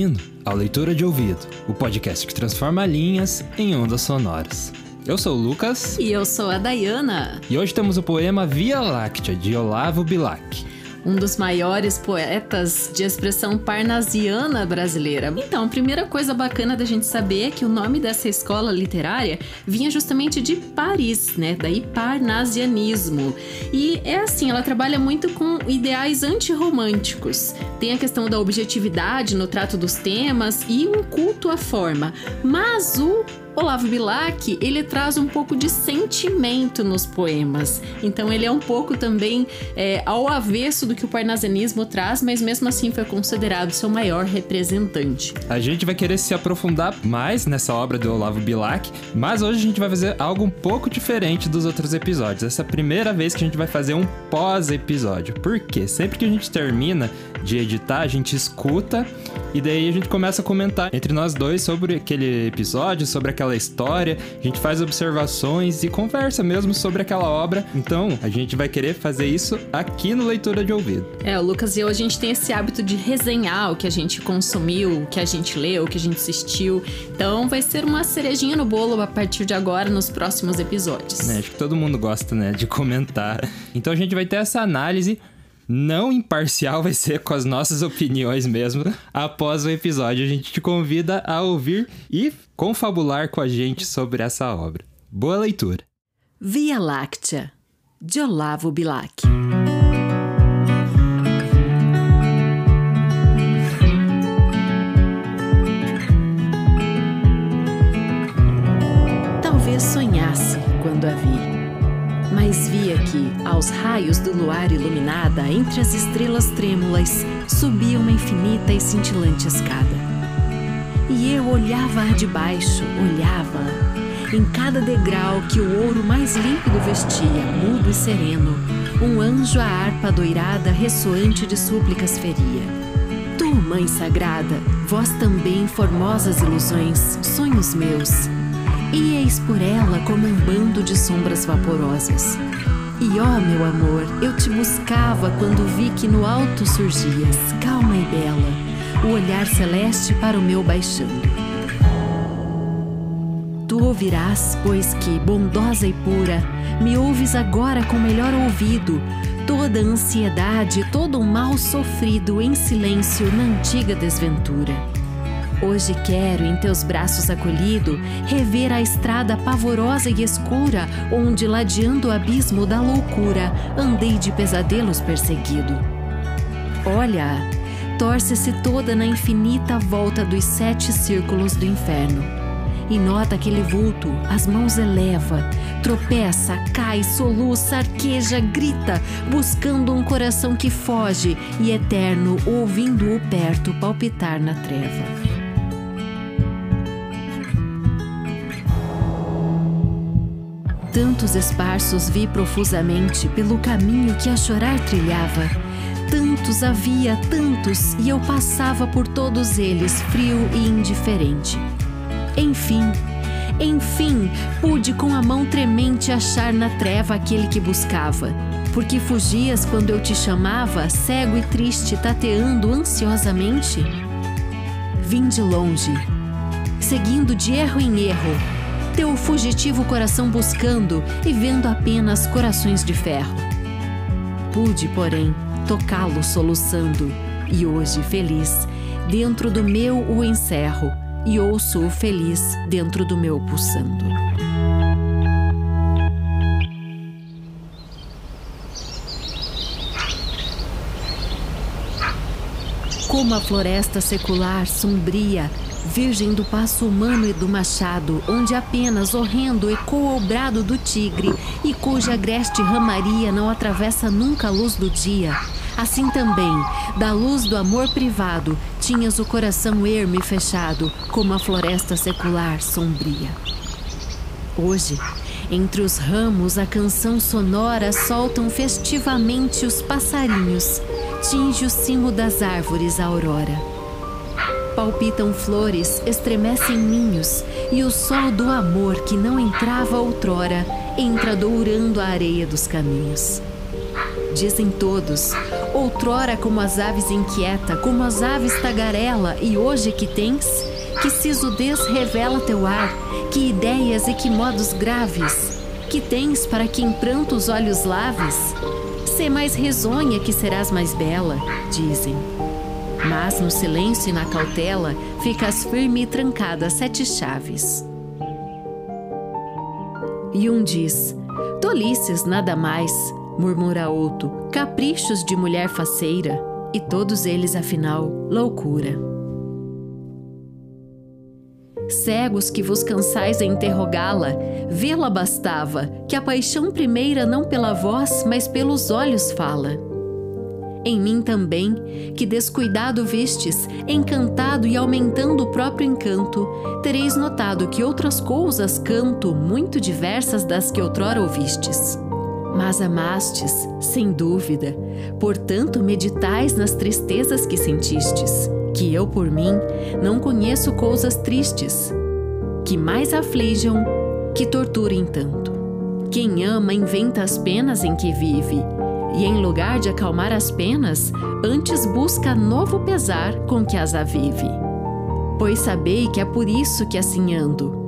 Bem-vindo ao Leitura de Ouvido, o podcast que transforma linhas em ondas sonoras. Eu sou o Lucas. E eu sou a Dayana. E hoje temos o poema Via Láctea, de Olavo Bilac um dos maiores poetas de expressão parnasiana brasileira. Então, a primeira coisa bacana da gente saber é que o nome dessa escola literária vinha justamente de Paris, né? Daí parnasianismo. E é assim, ela trabalha muito com ideais antirromânticos. Tem a questão da objetividade no trato dos temas e um culto à forma. Mas o Olavo Bilac, ele traz um pouco de sentimento nos poemas. Então ele é um pouco também é, ao avesso do que o parnasianismo traz, mas mesmo assim foi considerado seu maior representante. A gente vai querer se aprofundar mais nessa obra do Olavo Bilac, mas hoje a gente vai fazer algo um pouco diferente dos outros episódios. Essa é a primeira vez que a gente vai fazer um pós-episódio. Por quê? Sempre que a gente termina de editar, a gente escuta e daí a gente começa a comentar entre nós dois sobre aquele episódio, sobre aquela história, a gente faz observações e conversa mesmo sobre aquela obra. Então, a gente vai querer fazer isso aqui no Leitura de Ouvido. É, o Lucas e eu, a gente tem esse hábito de resenhar o que a gente consumiu, o que a gente leu, o que a gente assistiu. Então, vai ser uma cerejinha no bolo a partir de agora, nos próximos episódios. É, acho que todo mundo gosta, né, de comentar. Então, a gente vai ter essa análise não imparcial, vai ser com as nossas opiniões mesmo. Após o episódio, a gente te convida a ouvir e confabular com a gente sobre essa obra. Boa leitura! Via Láctea, de Olavo Bilac. Talvez sonhasse quando a vi via que, aos raios do luar iluminada, entre as estrelas trêmulas, subia uma infinita e cintilante escada. E eu olhava de baixo, olhava em cada degrau que o ouro mais límpido vestia, mudo e sereno, um anjo a harpa doirada ressoante de súplicas feria. Tu, Mãe Sagrada, vós também formosas ilusões, sonhos meus, Ieis por ela como um bando de sombras vaporosas. E ó, meu amor, eu te buscava quando vi que no alto surgias, calma e bela, o olhar celeste para o meu baixando. Tu ouvirás, pois que, bondosa e pura, me ouves agora com melhor ouvido, toda a ansiedade, todo o mal sofrido em silêncio na antiga desventura. Hoje quero, em teus braços acolhido, rever a estrada pavorosa e escura, onde, ladeando o abismo da loucura, andei de pesadelos perseguido. Olha, torce-se toda na infinita volta dos sete círculos do inferno. E nota aquele vulto, as mãos eleva, tropeça, cai, soluça, arqueja, grita, buscando um coração que foge e eterno, ouvindo-o perto palpitar na treva. Tantos esparsos vi profusamente pelo caminho que a chorar trilhava. Tantos havia, tantos, e eu passava por todos eles, frio e indiferente. Enfim, enfim, pude com a mão tremente achar na treva aquele que buscava. Porque fugias quando eu te chamava, cego e triste, tateando ansiosamente? Vim de longe, seguindo de erro em erro, seu o fugitivo coração buscando e vendo apenas corações de ferro. Pude, porém, tocá-lo soluçando, e hoje, feliz, dentro do meu o encerro, e ouço-o feliz dentro do meu pulsando. Como a floresta secular sombria virgem do passo humano e do machado, onde apenas horrendo ecoa o brado do tigre e cuja agreste ramaria não atravessa nunca a luz do dia. Assim também, da luz do amor privado, tinhas o coração ermo e fechado, como a floresta secular sombria. Hoje, entre os ramos, a canção sonora soltam festivamente os passarinhos, tinge o cimo das árvores a aurora. Palpitam flores, estremecem ninhos, e o sol do amor que não entrava outrora entra dourando a areia dos caminhos. Dizem todos, outrora como as aves inquieta, como as aves tagarela, e hoje que tens? Que sisudez revela teu ar, que ideias e que modos graves, que tens para que em pranto os olhos laves? Sê mais risonha que serás mais bela, dizem. Mas no silêncio e na cautela ficas firme e trancada sete chaves. E um diz: Tolices nada mais, murmura outro, caprichos de mulher faceira, e todos eles, afinal, loucura. Cegos que vos cansais a interrogá-la, vê-la bastava, que a paixão primeira não pela voz, mas pelos olhos fala. Em mim também, que descuidado vistes, encantado e aumentando o próprio encanto, tereis notado que outras coisas canto muito diversas das que outrora ouvistes mas amastes, sem dúvida. Portanto, meditais nas tristezas que sentistes, que eu, por mim, não conheço coisas tristes, que mais aflijam, que torturem tanto. Quem ama inventa as penas em que vive, e em lugar de acalmar as penas, antes busca novo pesar com que as avive. Pois sabei que é por isso que assim ando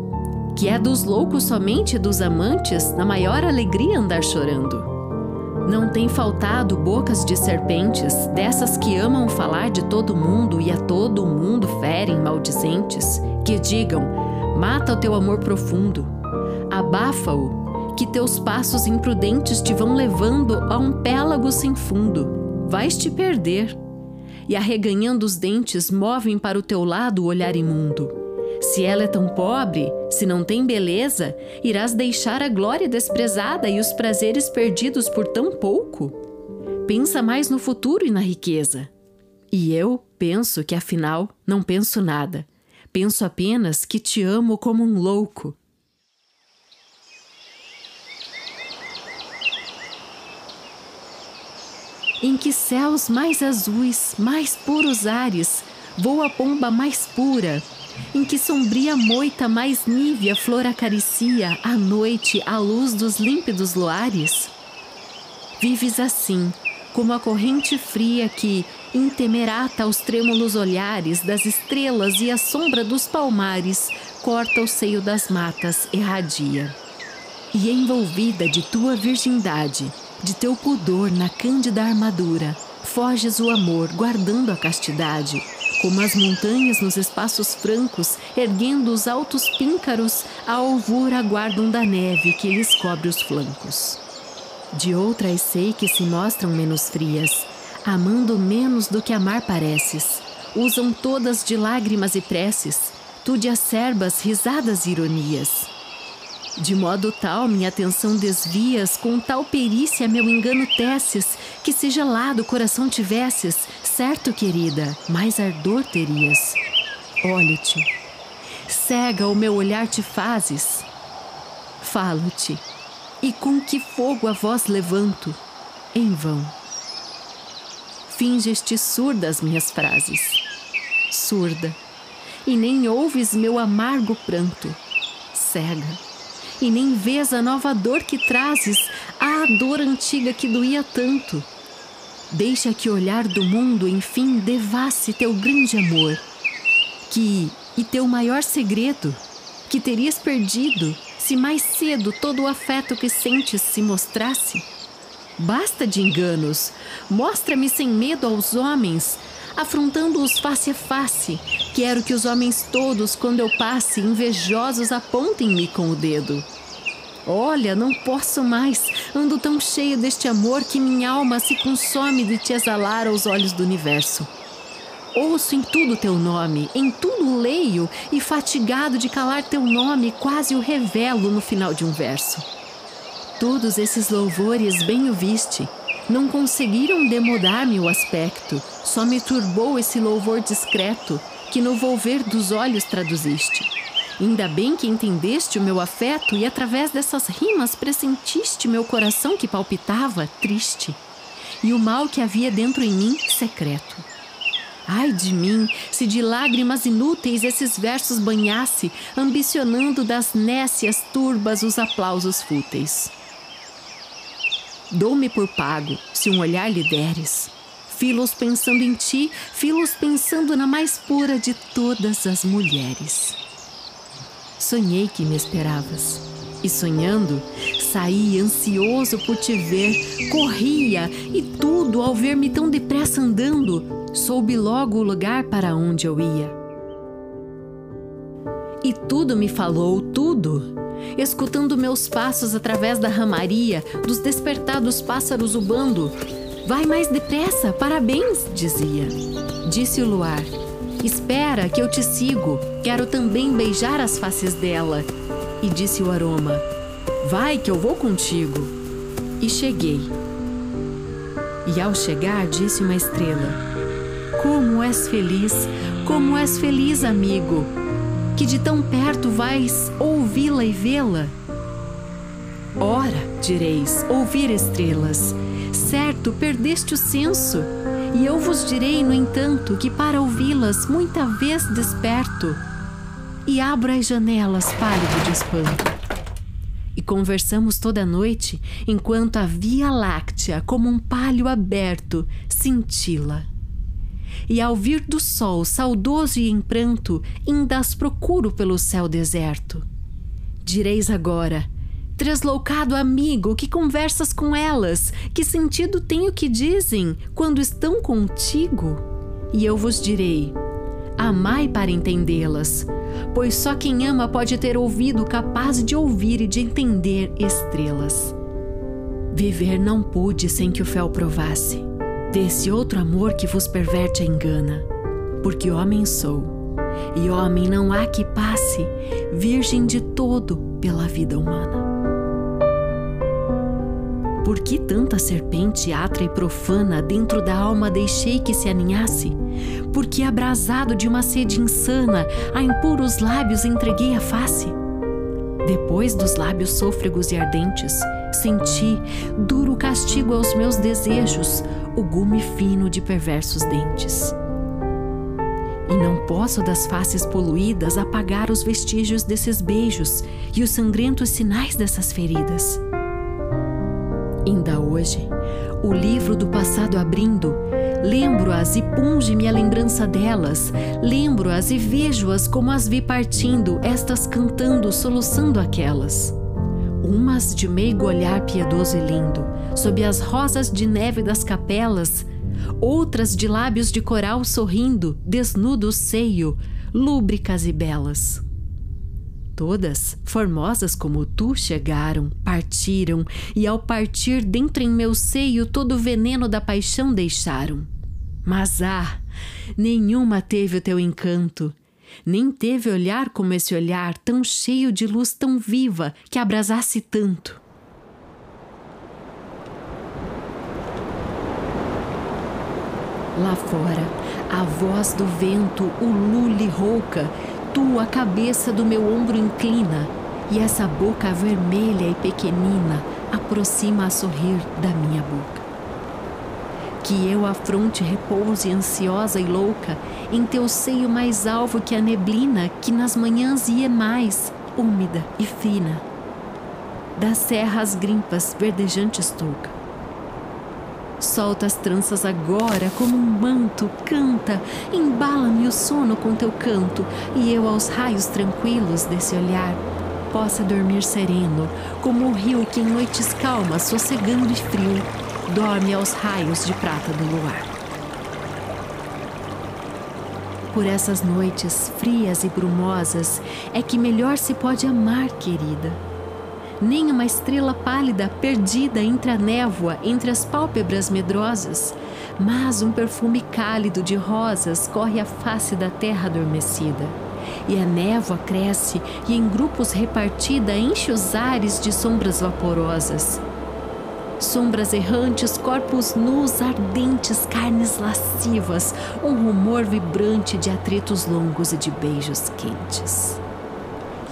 que é dos loucos somente dos amantes, na maior alegria andar chorando. Não tem faltado bocas de serpentes, dessas que amam falar de todo mundo e a todo mundo ferem maldizentes, que digam: mata o teu amor profundo, abafa-o, que teus passos imprudentes te vão levando a um pélago sem fundo. Vais te perder. E arreganhando os dentes, movem para o teu lado o olhar imundo. Se ela é tão pobre, se não tem beleza, irás deixar a glória desprezada e os prazeres perdidos por tão pouco? Pensa mais no futuro e na riqueza. E eu penso que afinal não penso nada. Penso apenas que te amo como um louco. Em que céus mais azuis, mais puros ares, voa a pomba mais pura, em que sombria moita mais nívea flor acaricia à noite a luz dos límpidos luares? Vives assim, como a corrente fria que, intemerata aos trêmulos olhares das estrelas e a sombra dos palmares, corta o seio das matas, erradia. E envolvida de tua virgindade, de teu pudor na cândida armadura, foges o amor, guardando a castidade, como as montanhas nos espaços francos, erguendo os altos píncaros, a alvura aguardam da neve que lhes cobre os flancos. De outras sei que se mostram menos frias, amando menos do que amar pareces. Usam todas de lágrimas e preces, tu de acerbas risadas e ironias. De modo tal minha atenção desvias, com tal perícia meu engano teces, que se gelado o coração tivesses, certo, querida, mais ardor terias. Olho-te, cega o meu olhar te fazes. Falo-te, e com que fogo a voz levanto, em vão. Finges-te surda as minhas frases, surda, e nem ouves meu amargo pranto, cega e nem vês a nova dor que trazes, a dor antiga que doía tanto. Deixa que o olhar do mundo, enfim, devasse teu grande amor, que e teu maior segredo, que terias perdido se mais cedo todo o afeto que sentes se mostrasse. Basta de enganos, mostra-me sem medo aos homens, afrontando-os face a face. Quero que os homens todos, quando eu passe, invejosos, apontem-me com o dedo. Olha, não posso mais. Ando tão cheio deste amor que minha alma se consome de te exalar aos olhos do universo. Ouço em tudo teu nome, em tudo leio, e fatigado de calar teu nome, quase o revelo no final de um verso. Todos esses louvores bem o viste, não conseguiram demodar-me o aspecto, só me turbou esse louvor discreto que no volver dos olhos traduziste. Ainda bem que entendeste o meu afeto e através dessas rimas pressentiste meu coração que palpitava triste e o mal que havia dentro em mim secreto. Ai de mim, se de lágrimas inúteis esses versos banhasse, ambicionando das nécias turbas os aplausos fúteis. Dou-me por pago, se um olhar lhe deres. Filos pensando em ti, filos pensando na mais pura de todas as mulheres. Sonhei que me esperavas. E sonhando, saí ansioso por te ver, corria e tudo ao ver-me tão depressa andando, soube logo o lugar para onde eu ia. E tudo me falou, tudo, escutando meus passos através da ramaria, dos despertados pássaros ubando. Vai mais depressa, parabéns, dizia. Disse o luar. Espera que eu te sigo, quero também beijar as faces dela. E disse o aroma: Vai que eu vou contigo. E cheguei. E ao chegar, disse uma estrela: Como és feliz, como és feliz, amigo, que de tão perto vais ouvi-la e vê-la. Ora, direis, ouvir estrelas, certo perdeste o senso e eu vos direi, no entanto, que para ouvi-las muita vez desperto e abro as janelas pálido de espanto. E conversamos toda a noite enquanto a Via Láctea, como um palho aberto, cintila. E ao vir do sol, saudoso e em pranto, ainda as procuro pelo céu deserto. Direis agora, Tresloucado amigo, que conversas com elas? Que sentido tem o que dizem quando estão contigo? E eu vos direi: amai para entendê-las, pois só quem ama pode ter ouvido capaz de ouvir e de entender estrelas. Viver não pude sem que o fel provasse desse outro amor que vos perverte e engana, porque homem sou, e homem não há que passe, virgem de todo pela vida humana. Por que tanta serpente atra e profana dentro da alma deixei que se aninhasse? Porque abrasado de uma sede insana, a impuros lábios entreguei a face? Depois dos lábios sôfregos e ardentes, senti duro castigo aos meus desejos, o gume fino de perversos dentes. E não posso das faces poluídas apagar os vestígios desses beijos e os sangrentos sinais dessas feridas. Ainda hoje, o livro do passado abrindo, lembro-as e punge-me a lembrança delas, lembro-as e vejo-as como as vi partindo, estas cantando, soluçando aquelas. Umas de meigo olhar piedoso e lindo, sob as rosas de neve das capelas, outras de lábios de coral sorrindo, desnudo o seio, lúbricas e belas. Todas, formosas como tu, chegaram, partiram, e ao partir dentro em meu seio todo o veneno da paixão deixaram. Mas ah, nenhuma teve o teu encanto, nem teve olhar como esse olhar tão cheio de luz tão viva que abrasasse tanto. Lá fora, a voz do vento, o lule rouca, tua cabeça do meu ombro inclina, e essa boca vermelha e pequenina aproxima a sorrir da minha boca. Que eu a fronte repouse ansiosa e louca em teu seio mais alvo que a neblina que nas manhãs ia mais, úmida e fina. Das serras grimpas verdejantes touca Solta as tranças agora como um manto, canta, embala-me o sono com teu canto, e eu aos raios tranquilos desse olhar possa dormir sereno, como o rio que em noites calmas, sossegando e frio, dorme aos raios de prata do luar. Por essas noites frias e brumosas é que melhor se pode amar, querida nem uma estrela pálida perdida entre a névoa, entre as pálpebras medrosas, mas um perfume cálido de rosas corre a face da terra adormecida. E a névoa cresce e em grupos repartida enche os ares de sombras vaporosas. Sombras errantes, corpos nus, ardentes, carnes lascivas, um rumor vibrante de atritos longos e de beijos quentes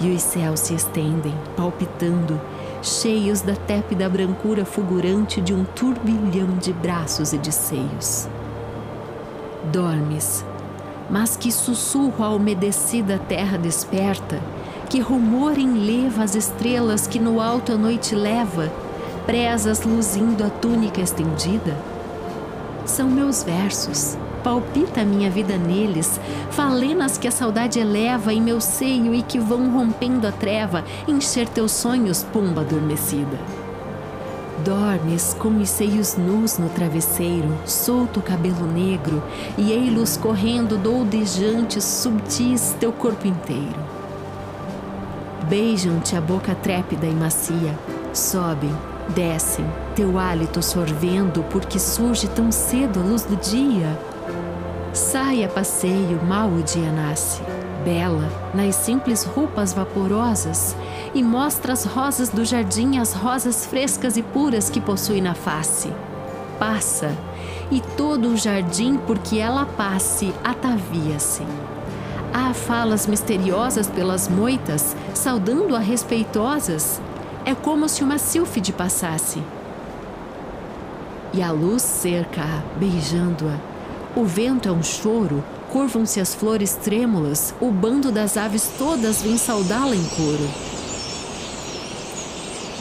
e os céus se estendem, palpitando, cheios da tépida brancura fulgurante de um turbilhão de braços e de seios. Dormes, mas que sussurro a umedecida terra desperta, que rumor enleva as estrelas que no alto a noite leva, presas luzindo a túnica estendida? São meus versos palpita a minha vida neles, falenas que a saudade eleva em meu seio e que vão rompendo a treva, encher teus sonhos, pomba adormecida. Dormes com os seios nus no travesseiro, solto o cabelo negro, e ei-los correndo doudejantes, subtis teu corpo inteiro. Beijam-te a boca trépida e macia, sobem, descem, teu hálito sorvendo, porque surge tão cedo a luz do dia. Sai a passeio, mal o dia nasce, bela, nas simples roupas vaporosas, e mostra as rosas do jardim, as rosas frescas e puras que possui na face. Passa, e todo o jardim, porque ela passe, atavia-se. Há falas misteriosas pelas moitas, saudando-a respeitosas. É como se uma sílfide passasse. E a luz cerca-a, beijando-a, o vento é um choro, curvam-se as flores trêmulas, o bando das aves todas vem saudá-la em coro.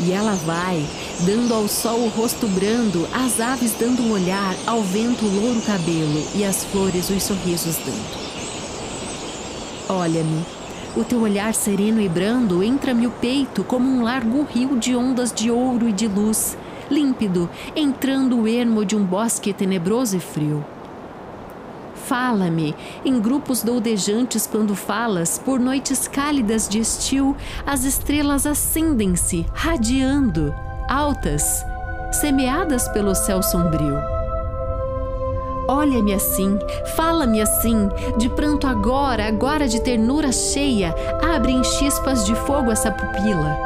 E ela vai, dando ao sol o rosto brando, às aves dando um olhar, ao vento o louro cabelo e às flores os sorrisos dando. Olha-me, o teu olhar sereno e brando entra-me o peito como um largo rio de ondas de ouro e de luz, límpido, entrando o ermo de um bosque tenebroso e frio. Fala-me, em grupos doudejantes quando falas, por noites cálidas de estio, as estrelas acendem-se, radiando, altas, semeadas pelo céu sombrio. Olha-me assim, fala-me assim, de pranto agora, agora de ternura cheia, abre em chispas de fogo essa pupila.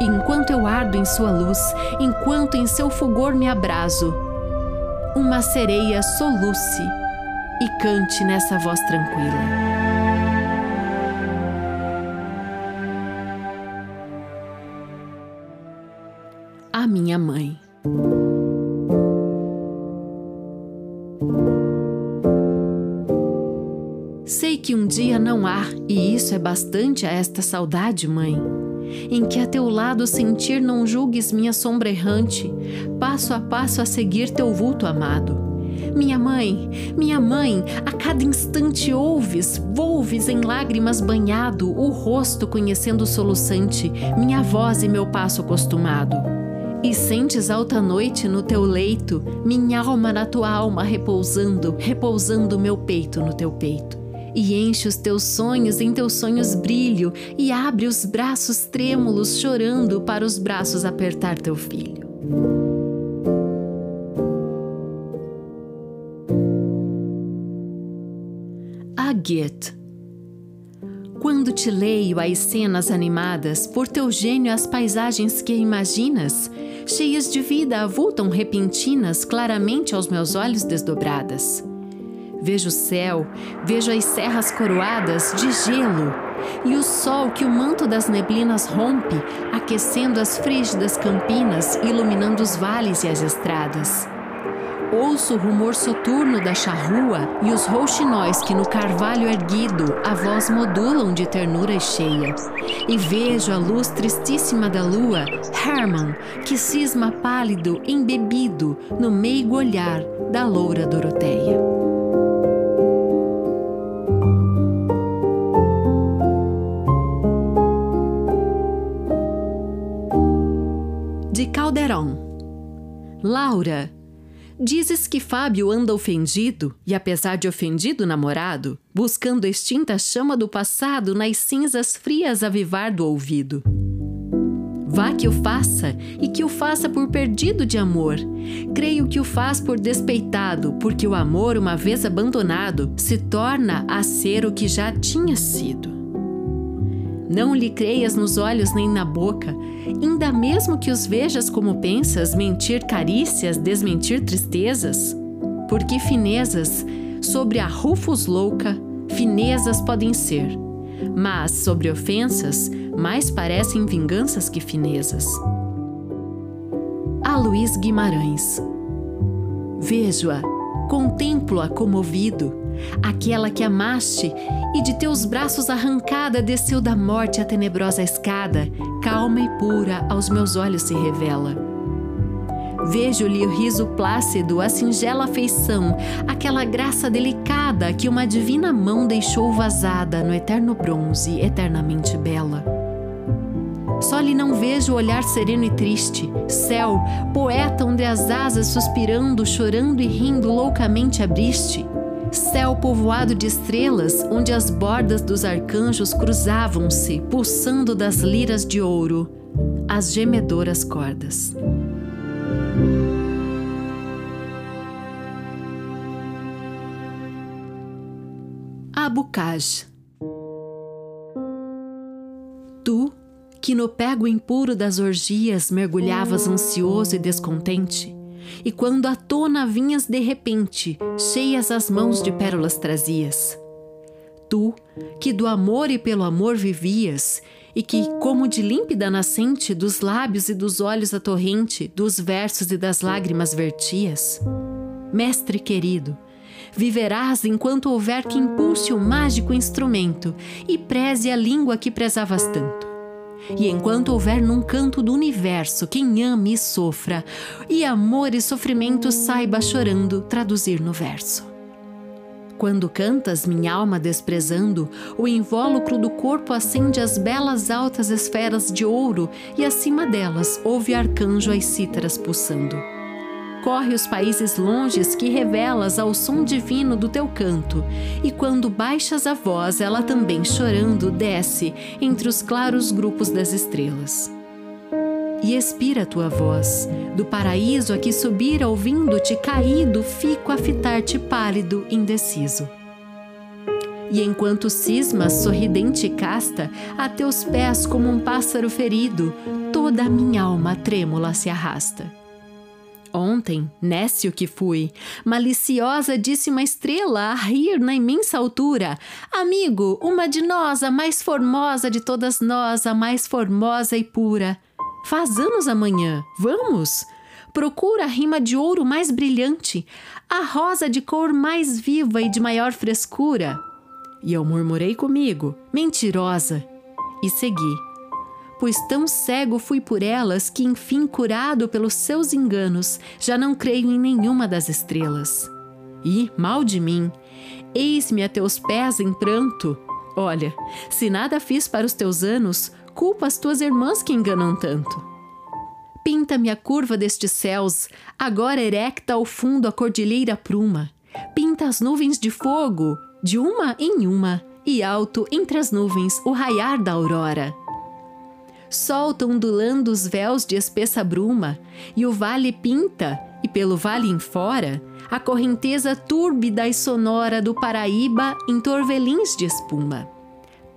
Enquanto eu ardo em sua luz, enquanto em seu fulgor me abraso, uma sereia soluce e cante nessa voz tranquila. A minha mãe. Sei que um dia não há, e isso é bastante a esta saudade, mãe, em que a teu lado sentir não julgues minha sombra errante, passo a passo a seguir teu vulto amado minha mãe, minha mãe, a cada instante ouves, volves em lágrimas banhado, o rosto conhecendo soluçante, minha voz e meu passo acostumado. E sentes alta noite no teu leito, minha alma na tua alma repousando, repousando meu peito no teu peito. E enche os teus sonhos, em teus sonhos brilho, e abre os braços trêmulos, chorando para os braços apertar teu filho. Goethe. Quando te leio as cenas animadas, por teu gênio as paisagens que imaginas, cheias de vida, avultam repentinas claramente aos meus olhos desdobradas. Vejo o céu, vejo as serras coroadas de gelo e o sol que o manto das neblinas rompe, aquecendo as frígidas campinas, iluminando os vales e as estradas. Ouço o rumor soturno da charrua e os rouxinóis que no carvalho erguido a voz modulam de ternura cheia. E vejo a luz tristíssima da lua, Hermann, que cisma pálido, embebido, no meigo olhar da loura Doroteia. De Caldeirão. Laura, Dizes que Fábio anda ofendido, e apesar de ofendido namorado, buscando extinta chama do passado nas cinzas frias avivar do ouvido. Vá que o faça e que o faça por perdido de amor. Creio que o faz por despeitado, porque o amor, uma vez abandonado, se torna a ser o que já tinha sido. Não lhe creias nos olhos nem na boca, ainda mesmo que os vejas como pensas, mentir carícias, desmentir tristezas. Porque finezas, sobre a Rufus louca, finezas podem ser, mas sobre ofensas, mais parecem vinganças que finezas. A Luiz Guimarães. Vejo-a, contemplo-a comovido, aquela que amaste e de teus braços arrancada desceu da morte a tenebrosa escada, calma e pura aos meus olhos se revela Vejo-lhe o riso plácido, a singela afeição, aquela graça delicada que uma divina mão deixou vazada no eterno bronze, eternamente bela. Só lhe não vejo o olhar sereno e triste, céu, poeta onde as asas suspirando, chorando e rindo loucamente abriste. Céu povoado de estrelas, onde as bordas dos arcanjos cruzavam-se, pulsando das liras de ouro, as gemedoras cordas. Abucaj. Tu, que no pego impuro das orgias mergulhavas ansioso e descontente, e quando à tona vinhas de repente, cheias as mãos de pérolas trazias. Tu, que do amor e pelo amor vivias, e que, como de límpida nascente, dos lábios e dos olhos a torrente, dos versos e das lágrimas vertias. Mestre querido, viverás enquanto houver que impulse o mágico instrumento e preze a língua que prezavas tanto. E enquanto houver num canto do universo quem ame e sofra, e amor e sofrimento saiba chorando traduzir no verso. Quando cantas, minha alma desprezando, o invólucro do corpo acende as belas altas esferas de ouro e acima delas ouve arcanjo as cítaras pulsando. Corre os países longes que revelas ao som divino do teu canto, e quando baixas a voz, ela também chorando desce entre os claros grupos das estrelas e expira tua voz. Do paraíso a que subir ouvindo-te caído, fico a fitar-te pálido, indeciso. E enquanto cismas, sorridente e casta, a teus pés como um pássaro ferido, toda a minha alma trêmula se arrasta. Ontem, nécio que fui, maliciosa disse uma estrela a rir na imensa altura: Amigo, uma de nós, a mais formosa de todas nós, a mais formosa e pura. Faz anos amanhã, vamos! Procura a rima de ouro mais brilhante, a rosa de cor mais viva e de maior frescura. E eu murmurei comigo, mentirosa, e segui. Pois tão cego fui por elas que, enfim, curado pelos seus enganos, já não creio em nenhuma das estrelas. E, mal de mim, eis-me a teus pés em pranto. Olha, se nada fiz para os teus anos, culpa as tuas irmãs que enganam tanto. Pinta-me a curva destes céus, agora erecta ao fundo a cordilheira pruma. Pinta as nuvens de fogo, de uma em uma, e alto entre as nuvens o raiar da aurora. Solta ondulando os véus de espessa bruma, e o vale pinta, e pelo vale em fora, a correnteza túrbida e sonora do Paraíba em torvelins de espuma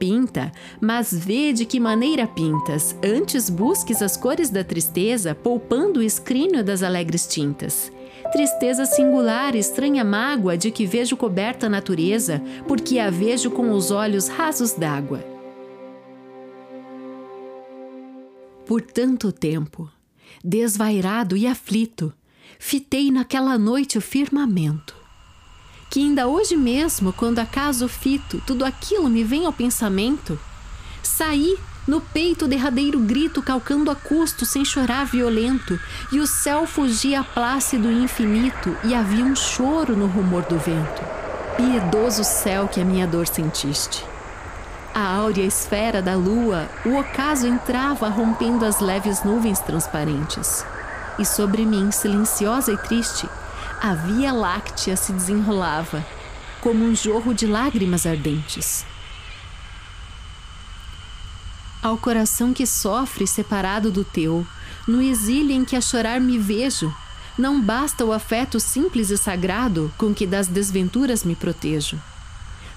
pinta, mas vê de que maneira pintas. Antes busques as cores da tristeza, poupando o escrínio das alegres tintas. Tristeza singular, estranha mágoa de que vejo coberta a natureza, porque a vejo com os olhos rasos d'água. Por tanto tempo, desvairado e aflito, fitei naquela noite o firmamento que ainda hoje mesmo, quando acaso fito, tudo aquilo me vem ao pensamento, saí no peito o derradeiro grito calcando a custo sem chorar violento, e o céu fugia plácido e infinito, e havia um choro no rumor do vento. Piedoso céu que a minha dor sentiste. A áurea esfera da lua, o ocaso entrava rompendo as leves nuvens transparentes. E sobre mim, silenciosa e triste, a Via Láctea se desenrolava, como um jorro de lágrimas ardentes. Ao coração que sofre separado do teu, no exílio em que a chorar me vejo, não basta o afeto simples e sagrado com que das desventuras me protejo.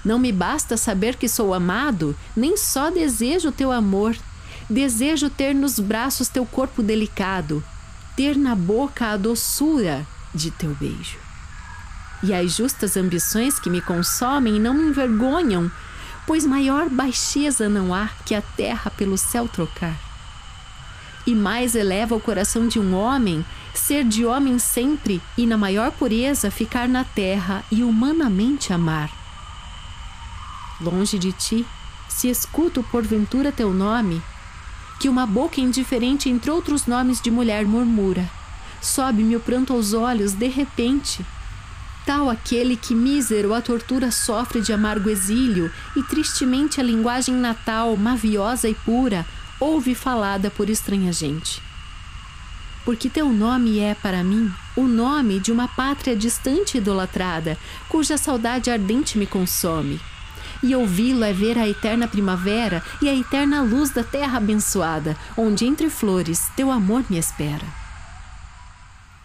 Não me basta saber que sou amado, nem só desejo teu amor. Desejo ter nos braços teu corpo delicado, ter na boca a doçura de teu beijo. E as justas ambições que me consomem não me envergonham, pois maior baixeza não há que a terra pelo céu trocar. E mais eleva o coração de um homem ser de homem sempre e na maior pureza ficar na terra e humanamente amar. Longe de ti, se escuto porventura teu nome, que uma boca indiferente entre outros nomes de mulher murmura, sobe-me o pranto aos olhos de repente Tal aquele que mísero a tortura sofre de amargo exílio e tristemente a linguagem natal, maviosa e pura, ouve falada por estranha gente. Porque teu nome é, para mim, o nome de uma pátria distante e idolatrada, cuja saudade ardente me consome. E ouvi-lo é ver a eterna primavera e a eterna luz da terra abençoada, onde entre flores teu amor me espera.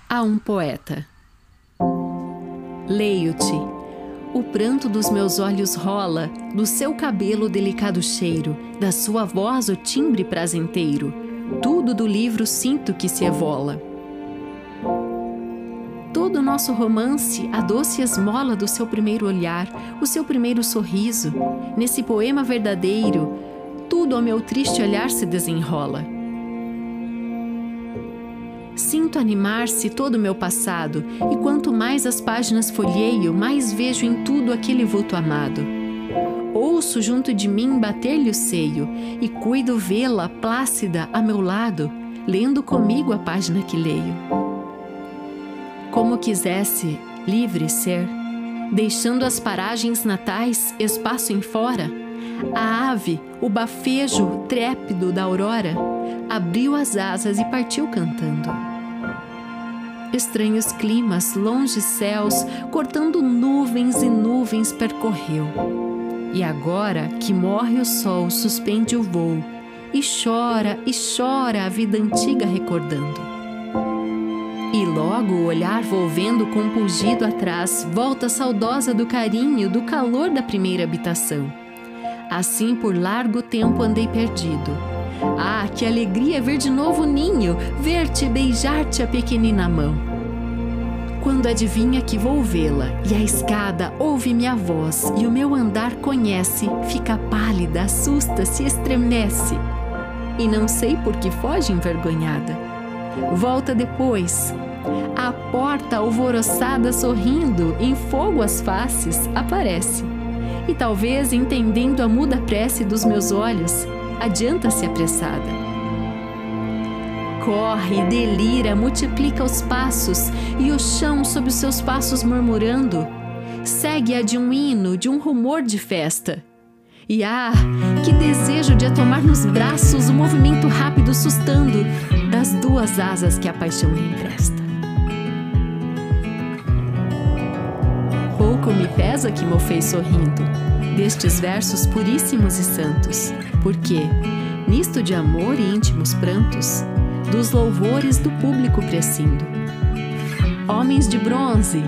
A um poeta. Leio-te. O pranto dos meus olhos rola, do seu cabelo delicado cheiro, da sua voz o timbre prazenteiro. Tudo do livro sinto que se evola. Todo o nosso romance, a doce esmola do seu primeiro olhar, o seu primeiro sorriso, nesse poema verdadeiro, tudo ao meu triste olhar se desenrola. Sinto animar-se todo o meu passado, e quanto mais as páginas folheio, mais vejo em tudo aquele vulto amado. Ouço junto de mim bater-lhe o seio, e cuido vê-la plácida a meu lado, lendo comigo a página que leio. Como quisesse livre ser, deixando as paragens natais, espaço em fora, a ave, o bafejo trépido da aurora, abriu as asas e partiu cantando estranhos climas, longes céus, cortando nuvens e nuvens percorreu. E agora que morre o sol, suspende o voo, e chora e chora a vida antiga recordando. E logo o olhar volvendo compungido atrás, volta saudosa do carinho, do calor da primeira habitação. Assim por largo tempo andei perdido. Ah, que alegria ver de novo o ninho, ver-te beijar-te a pequenina mão. Quando adivinha que vou vê-la, e a escada ouve minha voz, e o meu andar conhece, fica pálida, assusta, se estremece. E não sei por que foge envergonhada. Volta depois. A porta alvoroçada sorrindo, em fogo as faces, aparece. E talvez entendendo a muda prece dos meus olhos, adianta-se apressada corre, delira, multiplica os passos e o chão sob os seus passos murmurando. Segue-a de um hino, de um rumor de festa. E ah, que desejo de a tomar nos braços o movimento rápido sustando das duas asas que a paixão lhe empresta. Pouco me pesa que me fez sorrindo destes versos puríssimos e santos, porque, nisto de amor e íntimos prantos, dos louvores do público prescindo. Homens de bronze,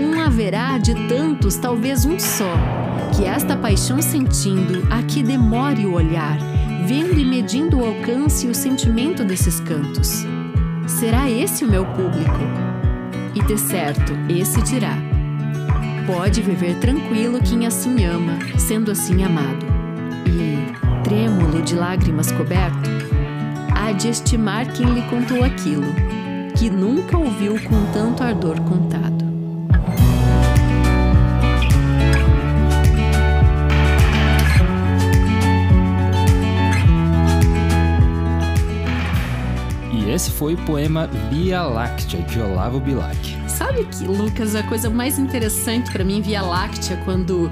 um haverá de tantos, talvez um só, que esta paixão sentindo, aqui demore o olhar, vendo e medindo o alcance e o sentimento desses cantos. Será esse o meu público? E de certo, esse dirá: Pode viver tranquilo quem assim ama, sendo assim amado. E, trêmulo de lágrimas coberto, há de estimar quem lhe contou aquilo, que nunca ouviu com tanto ardor contado. Esse foi o poema Via Láctea, de Olavo Bilac. Sabe que, Lucas, a coisa mais interessante para mim, Via Láctea, quando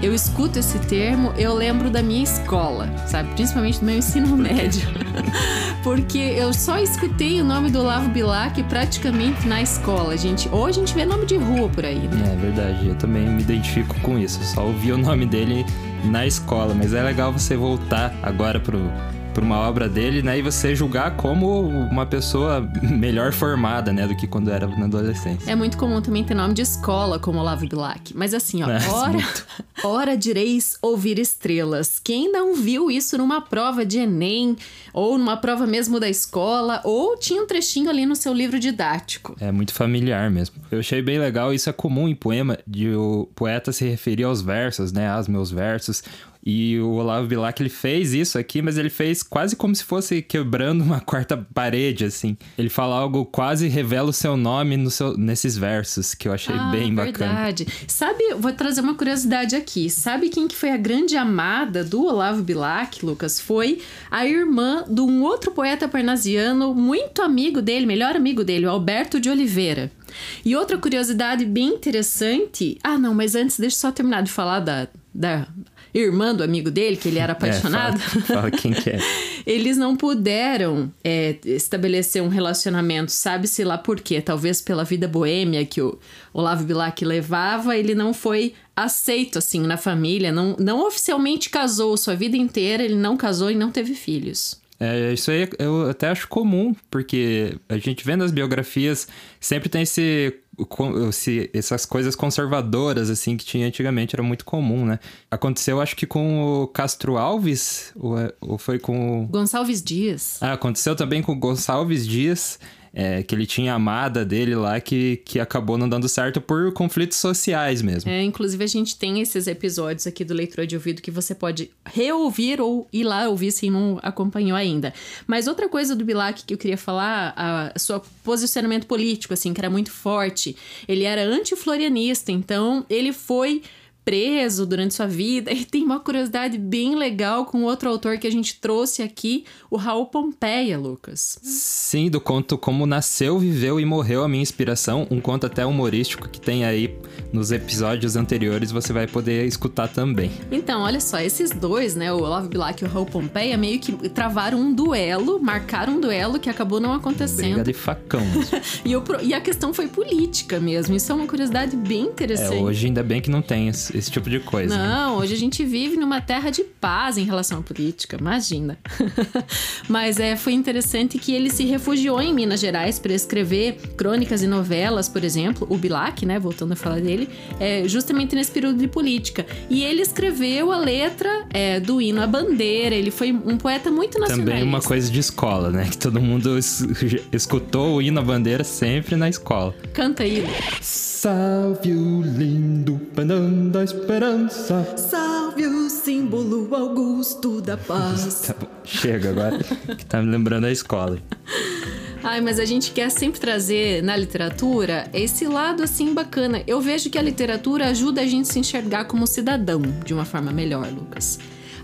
eu escuto esse termo, eu lembro da minha escola, sabe? Principalmente do meu ensino médio. Porque eu só escutei o nome do Olavo Bilac praticamente na escola, gente. Ou a gente vê nome de rua por aí, né? É verdade, eu também me identifico com isso. Eu só ouvi o nome dele na escola, mas é legal você voltar agora pro por uma obra dele, né? E você julgar como uma pessoa melhor formada, né? Do que quando era na adolescência. É muito comum também ter nome de escola, como Olavo Bilac. Mas assim, ó, É, ora, ora direis ouvir estrelas. Quem não viu isso numa prova de Enem, ou numa prova mesmo da escola, ou tinha um trechinho ali no seu livro didático. É muito familiar mesmo. Eu achei bem legal, isso é comum em poema, de o poeta se referir aos versos, né? Aos meus versos. E o Olavo Bilac, ele fez isso aqui, mas ele fez quase como se fosse quebrando uma quarta parede, assim. Ele fala algo, quase revela o seu nome no seu, nesses versos, que eu achei ah, bem bacana. verdade. Sabe, vou trazer uma curiosidade aqui. Sabe quem que foi a grande amada do Olavo Bilac, Lucas? Foi a irmã de um outro poeta parnasiano, muito amigo dele, melhor amigo dele, o Alberto de Oliveira. E outra curiosidade bem interessante. Ah, não, mas antes, deixa eu só terminar de falar da, da irmã do amigo dele, que ele era apaixonado. É, fala, fala quem que é. Eles não puderam é, estabelecer um relacionamento, sabe-se lá por quê? Talvez pela vida boêmia que o Olavo Bilac levava, ele não foi aceito assim na família, não, não oficialmente casou sua vida inteira, ele não casou e não teve filhos. É, isso aí eu até acho comum, porque a gente vê nas biografias, sempre tem esse, esse, essas coisas conservadoras, assim, que tinha antigamente, era muito comum, né? Aconteceu, acho que com o Castro Alves, ou, ou foi com o... Gonçalves Dias. Ah, aconteceu também com o Gonçalves Dias, é, que ele tinha amada dele lá que, que acabou não dando certo por conflitos sociais mesmo. É, inclusive, a gente tem esses episódios aqui do Leitura de Ouvido que você pode reouvir ou ir lá ouvir se não acompanhou ainda. Mas outra coisa do Bilac que eu queria falar, a seu posicionamento político, assim, que era muito forte. Ele era anti-florianista, então ele foi preso durante sua vida. E tem uma curiosidade bem legal com outro autor que a gente trouxe aqui, o Raul Pompeia, Lucas. Sim, do conto Como Nasceu, Viveu e Morreu a Minha Inspiração, um conto até humorístico que tem aí nos episódios anteriores, você vai poder escutar também. Então, olha só, esses dois, né, o Olavo Bilac e o Raul Pompeia, meio que travaram um duelo, marcaram um duelo que acabou não acontecendo. Briga de facão. e, e a questão foi política mesmo, isso é uma curiosidade bem interessante. É, hoje ainda bem que não tem esse, esse tipo de coisa. Não, né? hoje a gente vive numa terra de paz em relação à política, imagina. Mas é, foi interessante que ele se refugiou em Minas Gerais para escrever crônicas e novelas, por exemplo, o Bilac, né, voltando a falar dele, é, justamente nesse período de política. E ele escreveu a letra é, do hino à bandeira, ele foi um poeta muito nacionalista. Também uma coisa de escola, né, que todo mundo es escutou o hino à bandeira sempre na escola. Canta aí. Salve o lindo pendão da esperança. Salve o símbolo augusto da paz. Tá bom, chega agora, que tá me lembrando a escola. Ai, mas a gente quer sempre trazer na literatura esse lado assim bacana. Eu vejo que a literatura ajuda a gente a se enxergar como cidadão de uma forma melhor, Lucas.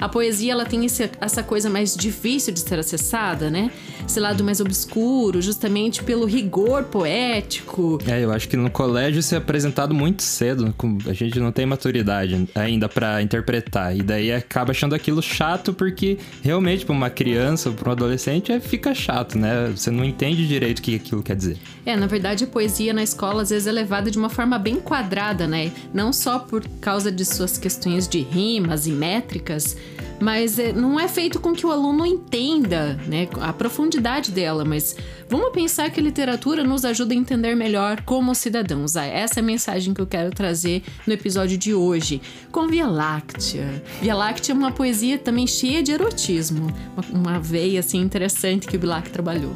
A poesia ela tem esse, essa coisa mais difícil de ser acessada, né? Esse lado mais obscuro, justamente pelo rigor poético. É, eu acho que no colégio isso é apresentado muito cedo. A gente não tem maturidade ainda para interpretar. E daí acaba achando aquilo chato porque realmente para uma criança ou para um adolescente é, fica chato, né? Você não entende direito o que aquilo quer dizer. É, na verdade a poesia na escola às vezes é levada de uma forma bem quadrada, né? Não só por causa de suas questões de rimas e métricas, mas é, não é feito com que o aluno entenda né, a profundidade dela, mas vamos pensar que a literatura nos ajuda a entender melhor como cidadãos. Ah, essa é a mensagem que eu quero trazer no episódio de hoje, com Via Láctea. Via Láctea é uma poesia também cheia de erotismo, uma, uma veia assim interessante que o Bilac trabalhou.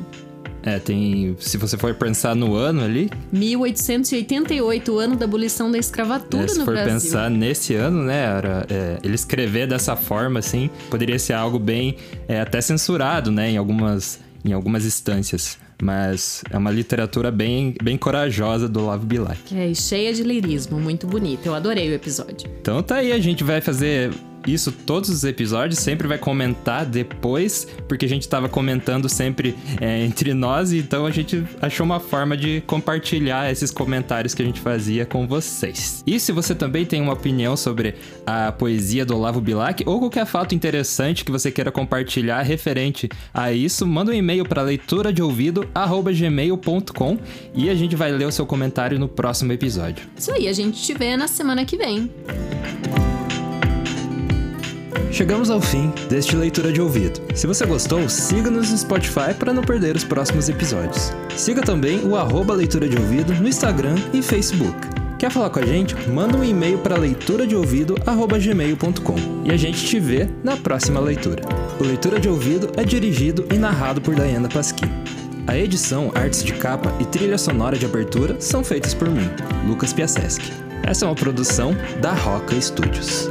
É, tem. Se você for pensar no ano ali. 1888, o ano da abolição da escravatura é, se no for Brasil. pensar nesse ano, né? Era, é, ele escrever dessa forma, assim, poderia ser algo bem. É, até censurado, né? Em algumas, em algumas instâncias. Mas é uma literatura bem, bem corajosa do Olavo Bilac. É, e cheia de lirismo, muito bonita. Eu adorei o episódio. Então tá aí, a gente vai fazer isso todos os episódios, sempre vai comentar depois, porque a gente estava comentando sempre é, entre nós, então a gente achou uma forma de compartilhar esses comentários que a gente fazia com vocês. E se você também tem uma opinião sobre a poesia do Olavo Bilac ou qualquer fato interessante que você queira compartilhar referente a isso, manda um e-mail para leitura de ouvido gmail.com e a gente vai ler o seu comentário no próximo episódio. Isso aí, a gente te vê na semana que vem. Chegamos ao fim deste Leitura de Ouvido. Se você gostou, siga-nos no Spotify para não perder os próximos episódios. Siga também o arroba Leitura de Ouvido no Instagram e Facebook. Quer falar com a gente? Manda um e-mail para leituradeouvido.gmail.com e a gente te vê na próxima leitura. O Leitura de Ouvido é dirigido e narrado por Diana Pasquim. A edição, artes de capa e trilha sonora de abertura são feitas por mim, Lucas Piaseschi. Essa é uma produção da Roca Studios.